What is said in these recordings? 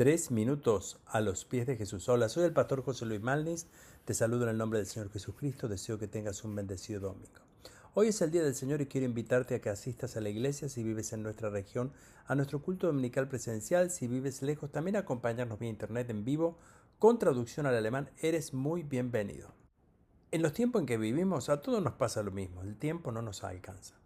Tres minutos a los pies de Jesús. Hola, soy el pastor José Luis Malnis. Te saludo en el nombre del Señor Jesucristo. Deseo que tengas un bendecido domingo. Hoy es el día del Señor y quiero invitarte a que asistas a la iglesia si vives en nuestra región, a nuestro culto dominical presencial. Si vives lejos, también acompañarnos vía internet en vivo con traducción al alemán. Eres muy bienvenido. En los tiempos en que vivimos, a todos nos pasa lo mismo. El tiempo no nos alcanza.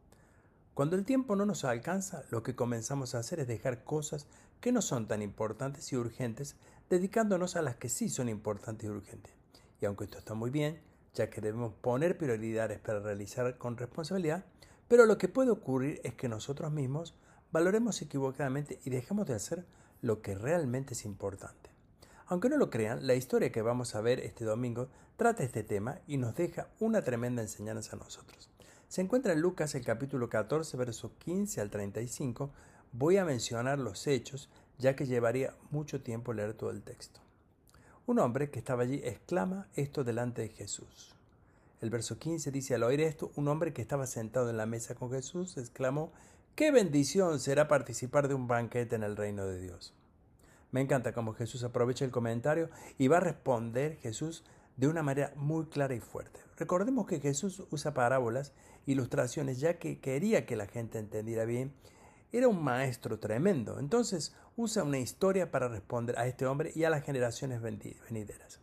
Cuando el tiempo no nos alcanza, lo que comenzamos a hacer es dejar cosas que no son tan importantes y urgentes, dedicándonos a las que sí son importantes y urgentes. Y aunque esto está muy bien, ya que debemos poner prioridades para realizar con responsabilidad, pero lo que puede ocurrir es que nosotros mismos valoremos equivocadamente y dejemos de hacer lo que realmente es importante. Aunque no lo crean, la historia que vamos a ver este domingo trata este tema y nos deja una tremenda enseñanza a nosotros. Se encuentra en Lucas el capítulo 14, verso 15 al 35. Voy a mencionar los hechos, ya que llevaría mucho tiempo leer todo el texto. Un hombre que estaba allí exclama esto delante de Jesús. El verso 15 dice, al oír esto, un hombre que estaba sentado en la mesa con Jesús exclamó, ¡Qué bendición será participar de un banquete en el reino de Dios! Me encanta cómo Jesús aprovecha el comentario y va a responder Jesús de una manera muy clara y fuerte. Recordemos que Jesús usa parábolas, ilustraciones, ya que quería que la gente entendiera bien. Era un maestro tremendo, entonces usa una historia para responder a este hombre y a las generaciones venideras.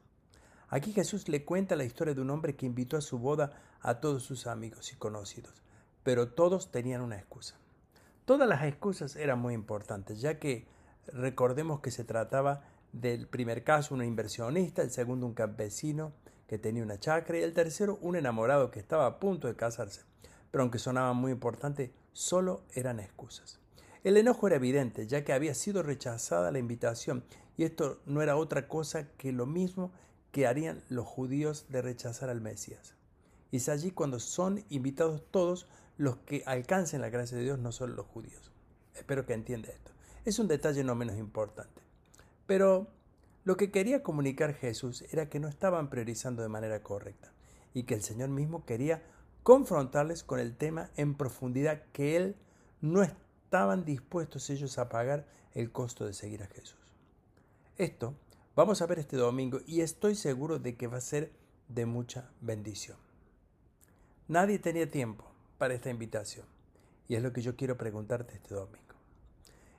Aquí Jesús le cuenta la historia de un hombre que invitó a su boda a todos sus amigos y conocidos, pero todos tenían una excusa. Todas las excusas eran muy importantes, ya que recordemos que se trataba del primer caso un inversionista, el segundo un campesino que tenía una chacra y el tercero un enamorado que estaba a punto de casarse. Pero aunque sonaban muy importantes, solo eran excusas. El enojo era evidente, ya que había sido rechazada la invitación, y esto no era otra cosa que lo mismo que harían los judíos de rechazar al Mesías. Y es allí cuando son invitados todos los que alcancen la gracia de Dios, no solo los judíos. Espero que entienda esto. Es un detalle no menos importante. Pero lo que quería comunicar Jesús era que no estaban priorizando de manera correcta y que el Señor mismo quería confrontarles con el tema en profundidad que Él no estaban dispuestos ellos a pagar el costo de seguir a Jesús. Esto vamos a ver este domingo y estoy seguro de que va a ser de mucha bendición. Nadie tenía tiempo para esta invitación y es lo que yo quiero preguntarte este domingo.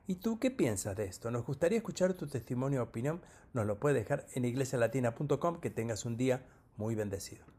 ¿Y tú qué piensas de esto? Nos gustaría escuchar tu testimonio o opinión. Nos lo puedes dejar en iglesialatina.com. Que tengas un día muy bendecido.